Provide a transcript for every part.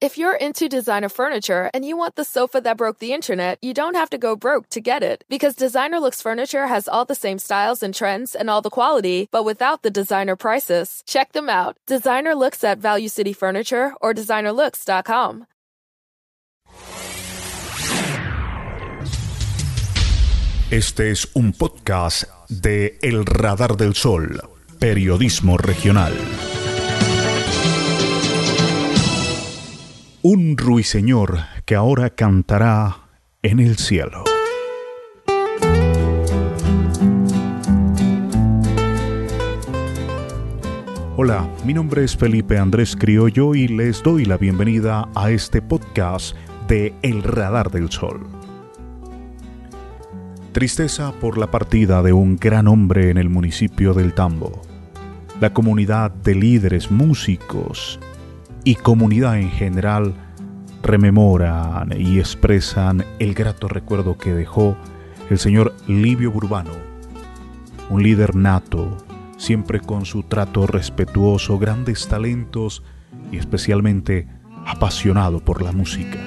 If you're into designer furniture and you want the sofa that broke the internet, you don't have to go broke to get it. Because Designer Looks Furniture has all the same styles and trends and all the quality, but without the designer prices. Check them out. Designer Looks at Value City Furniture or designerlooks.com. Este es un podcast de El Radar del Sol, periodismo regional. Un ruiseñor que ahora cantará en el cielo. Hola, mi nombre es Felipe Andrés Criollo y les doy la bienvenida a este podcast de El Radar del Sol. Tristeza por la partida de un gran hombre en el municipio del Tambo. La comunidad de líderes músicos y comunidad en general rememoran y expresan el grato recuerdo que dejó el señor Livio Burbano, un líder nato, siempre con su trato respetuoso, grandes talentos y especialmente apasionado por la música.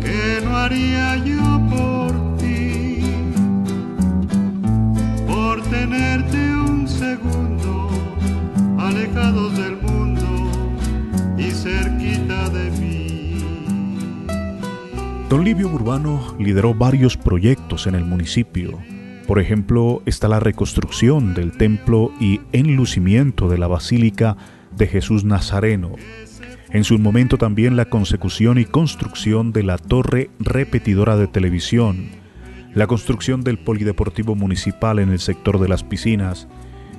¿Qué haría yo por ti? Por tenerte un segundo alejados del Don Livio Burbano lideró varios proyectos en el municipio. Por ejemplo, está la reconstrucción del templo y enlucimiento de la Basílica de Jesús Nazareno. En su momento también la consecución y construcción de la torre repetidora de televisión, la construcción del polideportivo municipal en el sector de las piscinas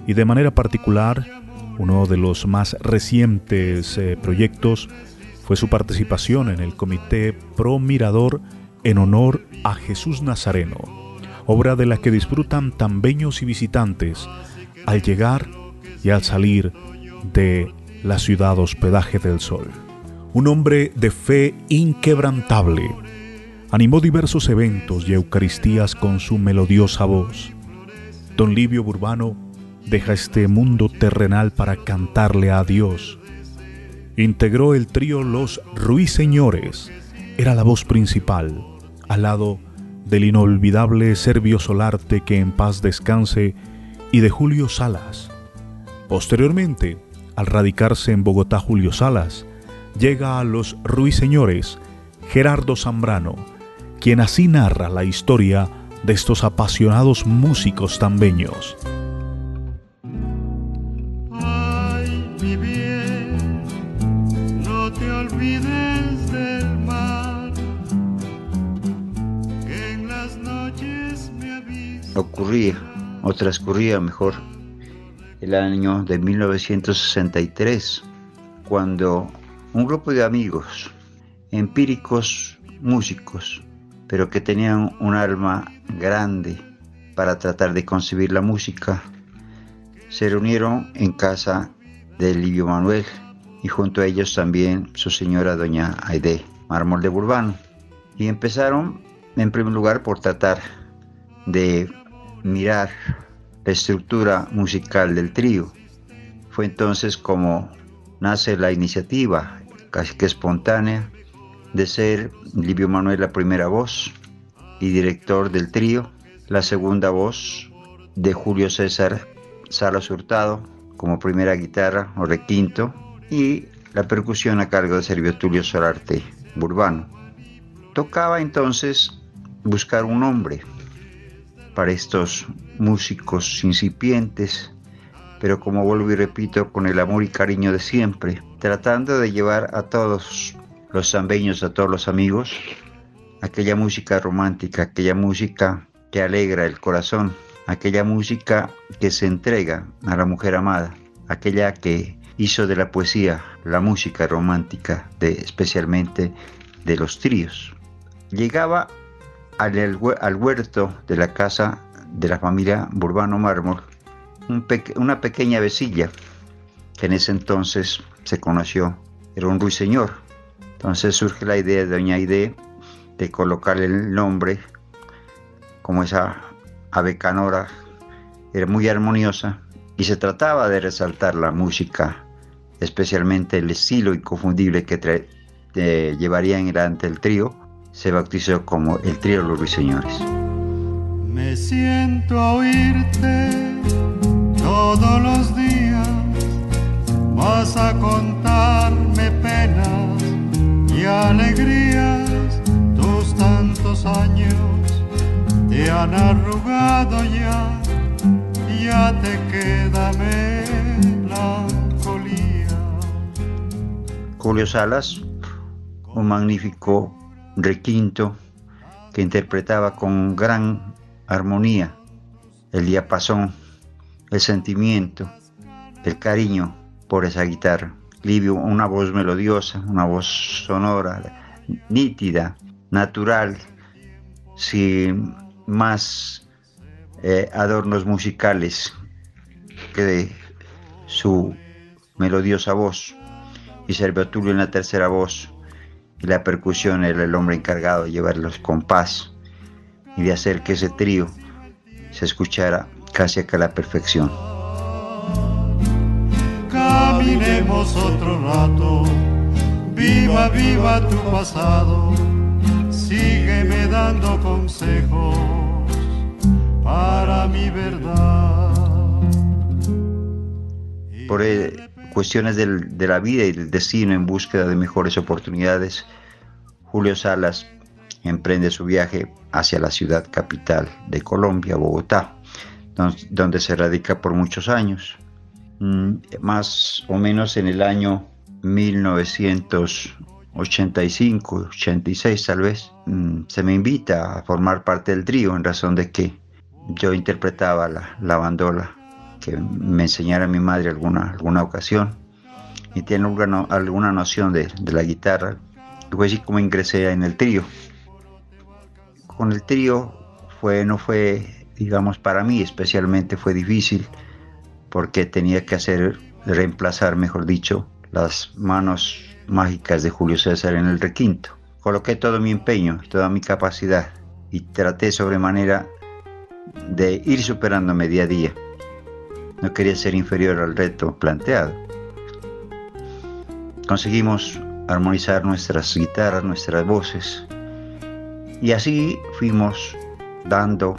y de manera particular, uno de los más recientes eh, proyectos fue su participación en el Comité Pro Mirador en honor a Jesús Nazareno, obra de la que disfrutan tambeños y visitantes al llegar y al salir de la ciudad hospedaje del sol. Un hombre de fe inquebrantable, animó diversos eventos y eucaristías con su melodiosa voz. Don Livio Burbano deja este mundo terrenal para cantarle a Dios. Integró el trío Los Ruiseñores, era la voz principal, al lado del inolvidable Servio Solarte que en paz descanse y de Julio Salas. Posteriormente, al radicarse en Bogotá Julio Salas, llega a los Ruiseñores Gerardo Zambrano, quien así narra la historia de estos apasionados músicos tambeños. Ocurría, o transcurría mejor, el año de 1963, cuando un grupo de amigos, empíricos músicos, pero que tenían un alma grande para tratar de concebir la música, se reunieron en casa de Livio Manuel y junto a ellos también su señora doña Aide Mármol de Burbano. Y empezaron en primer lugar por tratar de mirar la estructura musical del trío. Fue entonces como nace la iniciativa, casi que espontánea, de ser Livio Manuel la primera voz y director del trío, la segunda voz de Julio César Salas Hurtado como primera guitarra o requinto y la percusión a cargo de Servio Tulio Solarte Burbano. Tocaba entonces buscar un nombre para estos músicos incipientes, pero como vuelvo y repito, con el amor y cariño de siempre, tratando de llevar a todos los zambeños, a todos los amigos, aquella música romántica, aquella música que alegra el corazón, aquella música que se entrega a la mujer amada, aquella que hizo de la poesía la música romántica, de, especialmente de los tríos. Llegaba al, al huerto de la casa de la familia Burbano Mármol una pequeña vecilla que en ese entonces se conoció, era un ruiseñor. Entonces surge la idea de Doña Aide de colocarle el nombre como esa ave canora, era muy armoniosa y se trataba de resaltar la música especialmente el estilo inconfundible que eh, llevaría en delante el trío, se bautizó como el trío Los Ruiseñores. Me siento a oírte todos los días, vas a contarme penas y alegrías, tus tantos años te han arrugado ya, ya te queda melancolía. Julio Salas, un magnífico requinto que interpretaba con gran armonía el diapasón, el sentimiento, el cariño por esa guitarra. Livio, una voz melodiosa, una voz sonora, nítida, natural, sin más eh, adornos musicales que de su melodiosa voz. Y Servio Tulio en la tercera voz, y la percusión era el hombre encargado de llevar los compás y de hacer que ese trío se escuchara casi a la perfección. Caminemos otro rato, viva, viva tu pasado, sígueme dando consejos para mi verdad. Por cuestiones de la vida y del destino en búsqueda de mejores oportunidades, Julio Salas emprende su viaje hacia la ciudad capital de Colombia, Bogotá, donde se radica por muchos años. Mm, más o menos en el año 1985, 86 tal vez, mm, se me invita a formar parte del trío en razón de que yo interpretaba la, la bandola que me enseñara mi madre alguna, alguna ocasión y tiene alguna, alguna noción de, de la guitarra. Y fue así como ingresé en el trío. Con el trío fue, no fue, digamos, para mí especialmente fue difícil porque tenía que hacer, reemplazar, mejor dicho, las manos mágicas de Julio César en el requinto. Coloqué todo mi empeño, toda mi capacidad y traté sobremanera de ir superándome día a día. No quería ser inferior al reto planteado. Conseguimos armonizar nuestras guitarras, nuestras voces, y así fuimos dando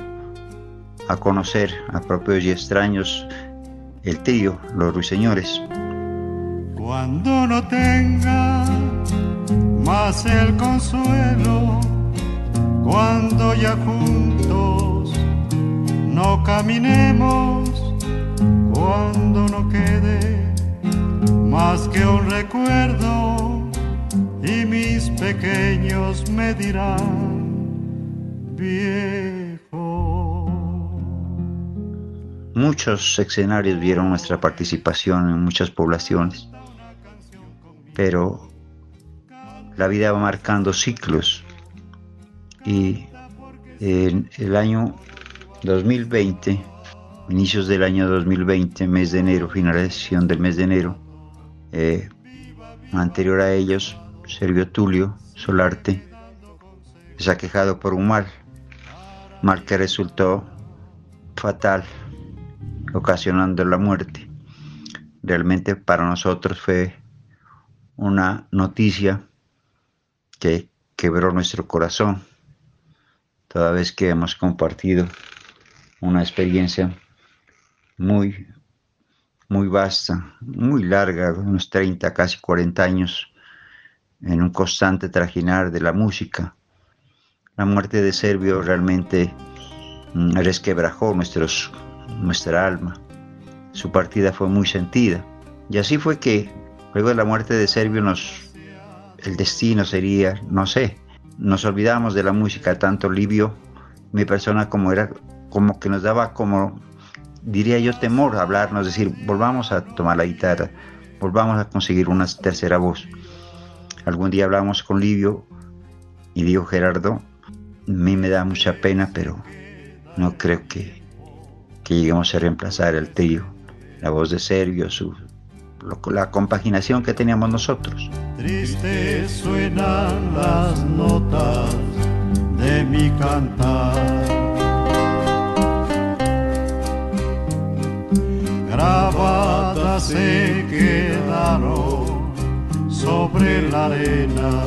a conocer a propios y extraños el tío, los ruiseñores. Cuando no tenga más el consuelo, cuando ya juntos no caminemos, cuando no quede más que un recuerdo y mis pequeños me dirán, viejo. Muchos escenarios vieron nuestra participación en muchas poblaciones, pero la vida va marcando ciclos y en el año 2020 inicios del año 2020, mes de enero, finalización del mes de enero, eh, anterior a ellos, Servio Tulio Solarte se ha quejado por un mal, mal que resultó fatal, ocasionando la muerte. Realmente para nosotros fue una noticia que quebró nuestro corazón, toda vez que hemos compartido una experiencia muy, muy vasta, muy larga, unos 30, casi 40 años, en un constante trajinar de la música. La muerte de Servio realmente mm, resquebrajó nuestros, nuestra alma. Su partida fue muy sentida. Y así fue que luego de la muerte de Servio nos, el destino sería, no sé, nos olvidamos de la música, tanto Livio, mi persona, como era, como que nos daba como diría yo, temor a hablarnos, decir, volvamos a tomar la guitarra, volvamos a conseguir una tercera voz. Algún día hablamos con Livio y dijo Gerardo, a mí me da mucha pena, pero no creo que, que lleguemos a reemplazar el trío, la voz de Servio, su, la compaginación que teníamos nosotros. Triste suenan las notas de mi cantar más se quedaron sobre la arena.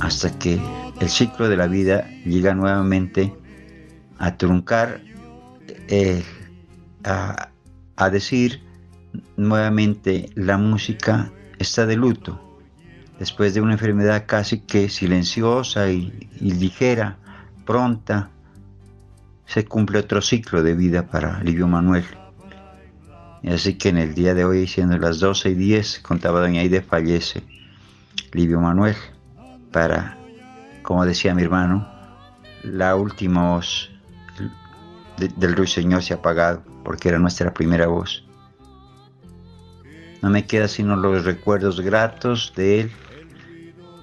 Hasta que el ciclo de la vida llega nuevamente a truncar, eh, a, a decir nuevamente la música está de luto después de una enfermedad casi que silenciosa y, ligera, pronta, se cumple otro ciclo de vida para Livio Manuel. Así que en el día de hoy, siendo las 12 y 10, contaba Doña Aide, fallece Livio Manuel para, como decía mi hermano, la última voz del ruiseñor se ha apagado porque era nuestra primera voz. No me queda sino los recuerdos gratos de él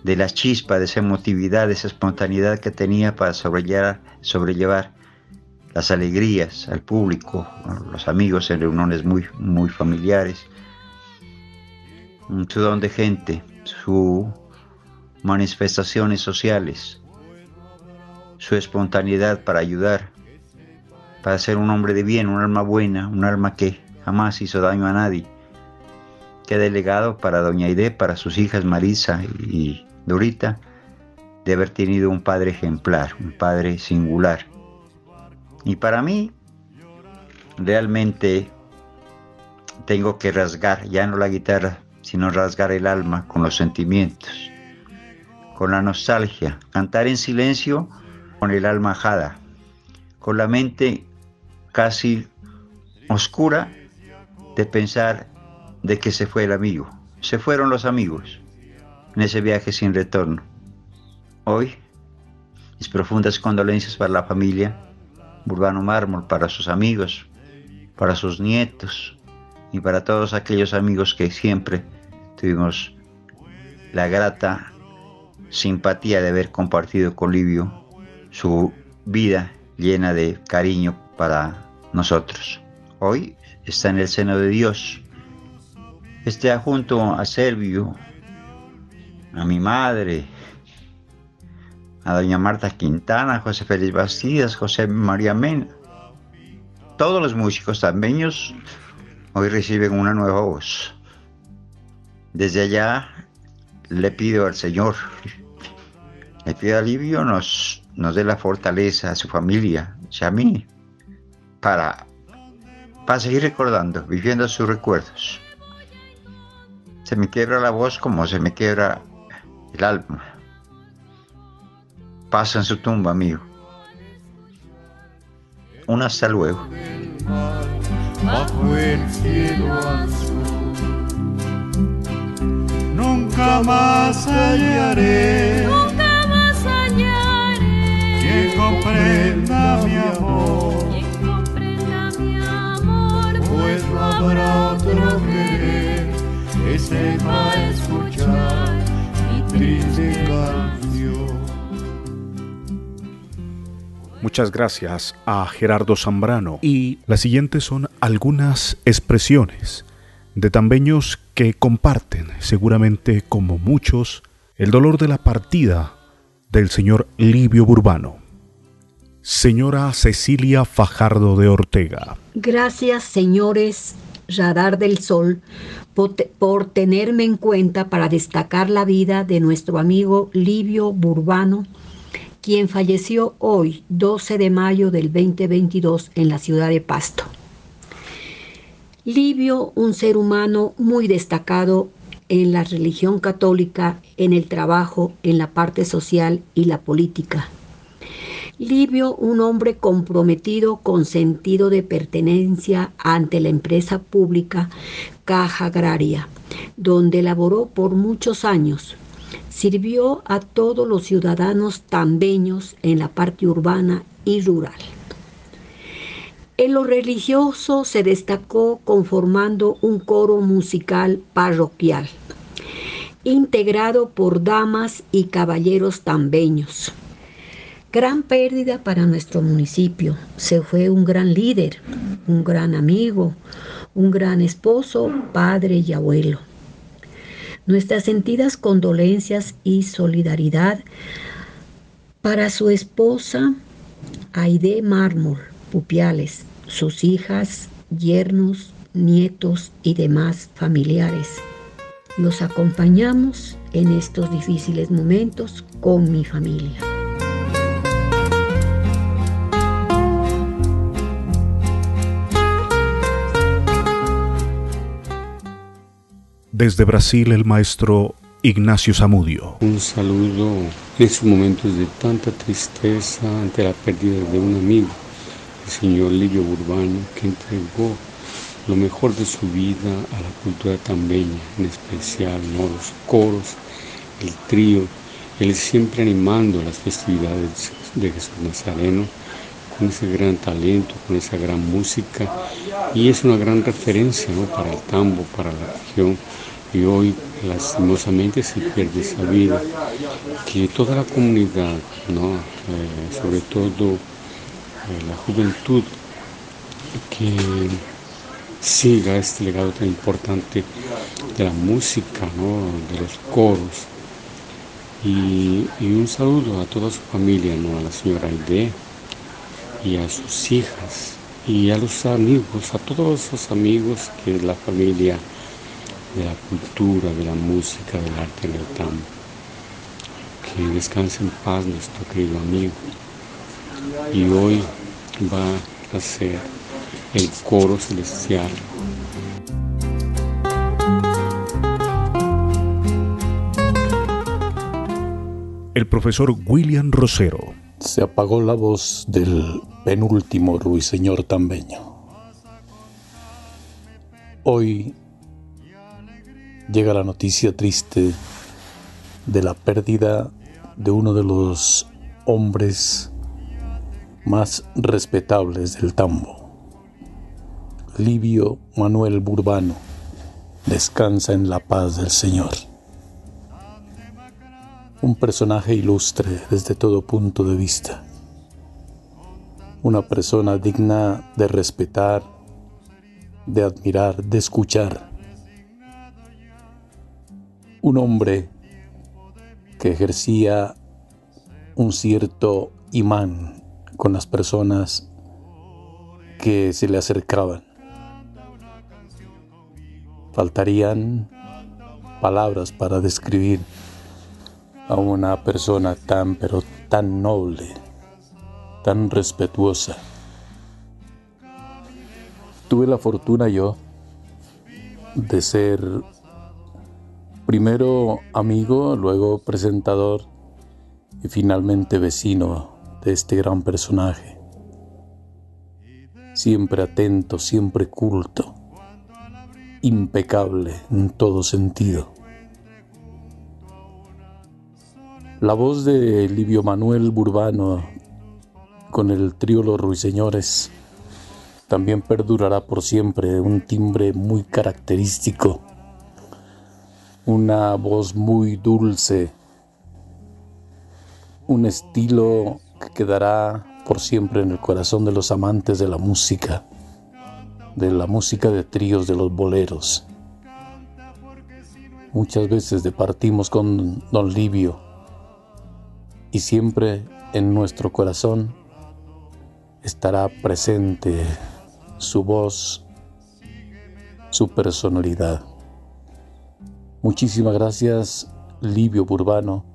de la chispa, de esa emotividad, de esa espontaneidad que tenía para sobrellevar las alegrías al público, los amigos en reuniones muy, muy familiares. Su don de gente, sus manifestaciones sociales, su espontaneidad para ayudar, para ser un hombre de bien, un alma buena, un alma que jamás hizo daño a nadie. Que delegado para Doña Aide, para sus hijas Marisa y Dorita, de haber tenido un padre ejemplar, un padre singular. Y para mí, realmente tengo que rasgar, ya no la guitarra, sino rasgar el alma con los sentimientos, con la nostalgia, cantar en silencio con el alma ajada, con la mente casi oscura de pensar de que se fue el amigo. Se fueron los amigos en ese viaje sin retorno. Hoy, mis profundas condolencias para la familia, Urbano Mármol, para sus amigos, para sus nietos y para todos aquellos amigos que siempre tuvimos la grata simpatía de haber compartido con Livio su vida llena de cariño para nosotros. Hoy está en el seno de Dios. Está junto a Servio, a mi madre, a doña Marta Quintana, José Félix Bastidas, José María Mena. Todos los músicos tambeños hoy reciben una nueva voz. Desde allá le pido al Señor, le pido alivio, nos, nos dé la fortaleza a su familia y a mí para, para seguir recordando, viviendo sus recuerdos. Se me quiebra la voz como se me quiebra el alma. Pasa en su tumba, amigo. Un hasta luego. Bajo el cielo azul, nunca más hallaré. Nunca más hallaré. Quien comprenda mi amor. Quien comprenda mi amor. Pues no habrá otro querer que sepa escuchar Muchas gracias a Gerardo Zambrano. Y las siguientes son algunas expresiones de tambeños que comparten, seguramente como muchos, el dolor de la partida del señor Livio Burbano. Señora Cecilia Fajardo de Ortega. Gracias, señores Radar del Sol, por, tenerme en cuenta para destacar la vida de nuestro amigo Livio Burbano, quien falleció hoy, 12 de mayo del 2022, en la ciudad de Pasto. Livio, un ser humano muy destacado en la religión católica, en el trabajo, en la parte social y la política. Livio, un hombre comprometido con sentido de pertenencia ante la empresa pública Caja Agraria, donde laboró por muchos años. Sirvió a todos los ciudadanos tambeños en la parte urbana y rural. En lo religioso se destacó conformando un coro musical parroquial, integrado por damas y caballeros tambeños Gran pérdida para nuestro municipio. Se fue un gran líder, un gran amigo, un gran esposo, padre y abuelo. Nuestras sentidas condolencias y solidaridad para su esposa Aide Mármol Pupiales, sus hijas, yernos, nietos y demás familiares. Los acompañamos en estos difíciles momentos con mi familia. Desde Brasil, el maestro Ignacio Zamudio. Un saludo en esos momentos de tanta tristeza ante la pérdida de un amigo, el señor Livio Urbano, que entregó lo mejor de su vida a la cultura tambeña, en especial los coros, el trío, él siempre animando las festividades de Jesús Nazareno con ese gran talento, con esa gran música y es una gran referencia para el tambo, para la región y hoy lastimosamente se pierde esa vida que toda la comunidad, ¿no? Eh, sobre todo eh, la juventud que siga este legado tan importante de la música, ¿no? de los coros. Y, un saludo a toda su familia, ¿no? a la señora Aide y a sus hijas y a los amigos, a todos los amigos que la familia de la cultura, de la música, del arte en el tambo. Que descanse en paz nuestro querido amigo. Y hoy va a ser el coro celestial. El profesor William Rosero. Se apagó la voz del penúltimo ruiseñor tambeño. Hoy llega la noticia triste de la pérdida de uno de los hombres más respetables del tambo. Livio Manuel Burbano descansa en la paz del Señor. Un personaje ilustre desde todo punto de vista. Una persona digna de respetar, de admirar, de escuchar. Un hombre que ejercía un cierto imán con las personas que se le acercaban. Faltarían palabras para describir a una persona tan pero tan noble, tan respetuosa. Tuve la fortuna yo de ser primero amigo, luego presentador y finalmente vecino de este gran personaje. Siempre atento, siempre culto, impecable en todo sentido. La voz de Livio Manuel Burbano con el trío Los Ruiseñores también perdurará por siempre un timbre muy característico, una voz muy dulce, un estilo que quedará por siempre en el corazón de los amantes de la música, de la música de tríos, de los boleros. Muchas veces departimos con don Livio y siempre en nuestro corazón estará presente su voz, su personalidad. Muchísimas gracias, Livio Burbano,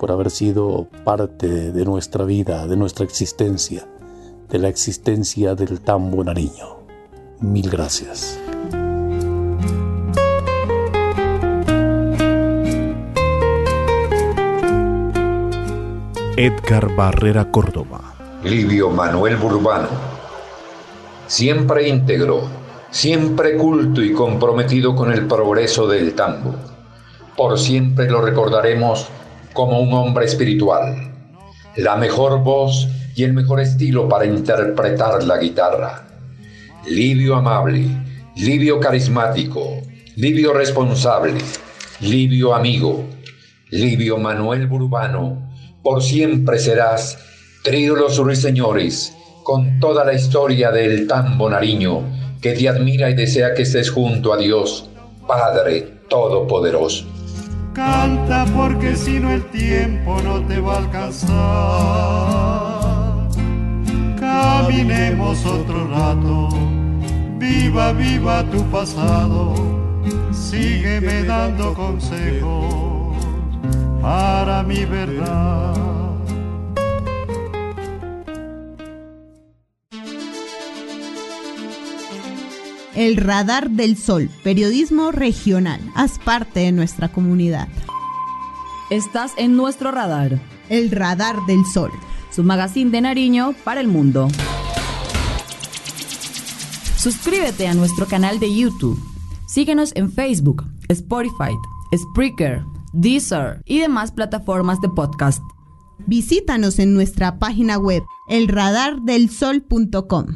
por haber sido parte de nuestra vida, de nuestra existencia, de la existencia del tambo nariño. Mil gracias. Edgar Barrera Córdoba. Livio Manuel Burbano. Siempre íntegro, siempre culto y comprometido con el progreso del tambo. Por siempre lo recordaremos como un hombre espiritual. La mejor voz y el mejor estilo para interpretar la guitarra. Livio amable, Livio carismático, Livio responsable, Livio amigo, Livio Manuel Burbano por siempre serás, trío los ruiseñores, con toda la historia del tambo nariño, que te admira y desea que estés junto a Dios, Padre Todopoderoso. Canta porque si no el tiempo no te va a alcanzar. caminemos otro rato. Viva, viva tu pasado, sígueme dando consejos para mi verdad. El Radar del Sol, periodismo regional. Haz parte de nuestra comunidad. Estás en nuestro radar. El Radar del Sol. Su magazine de Nariño para el mundo. Suscríbete a nuestro canal de YouTube. Síguenos en Facebook, Spotify, Spreaker, Deezer y demás plataformas de podcast. Visítanos en nuestra página web elradardelsol.com.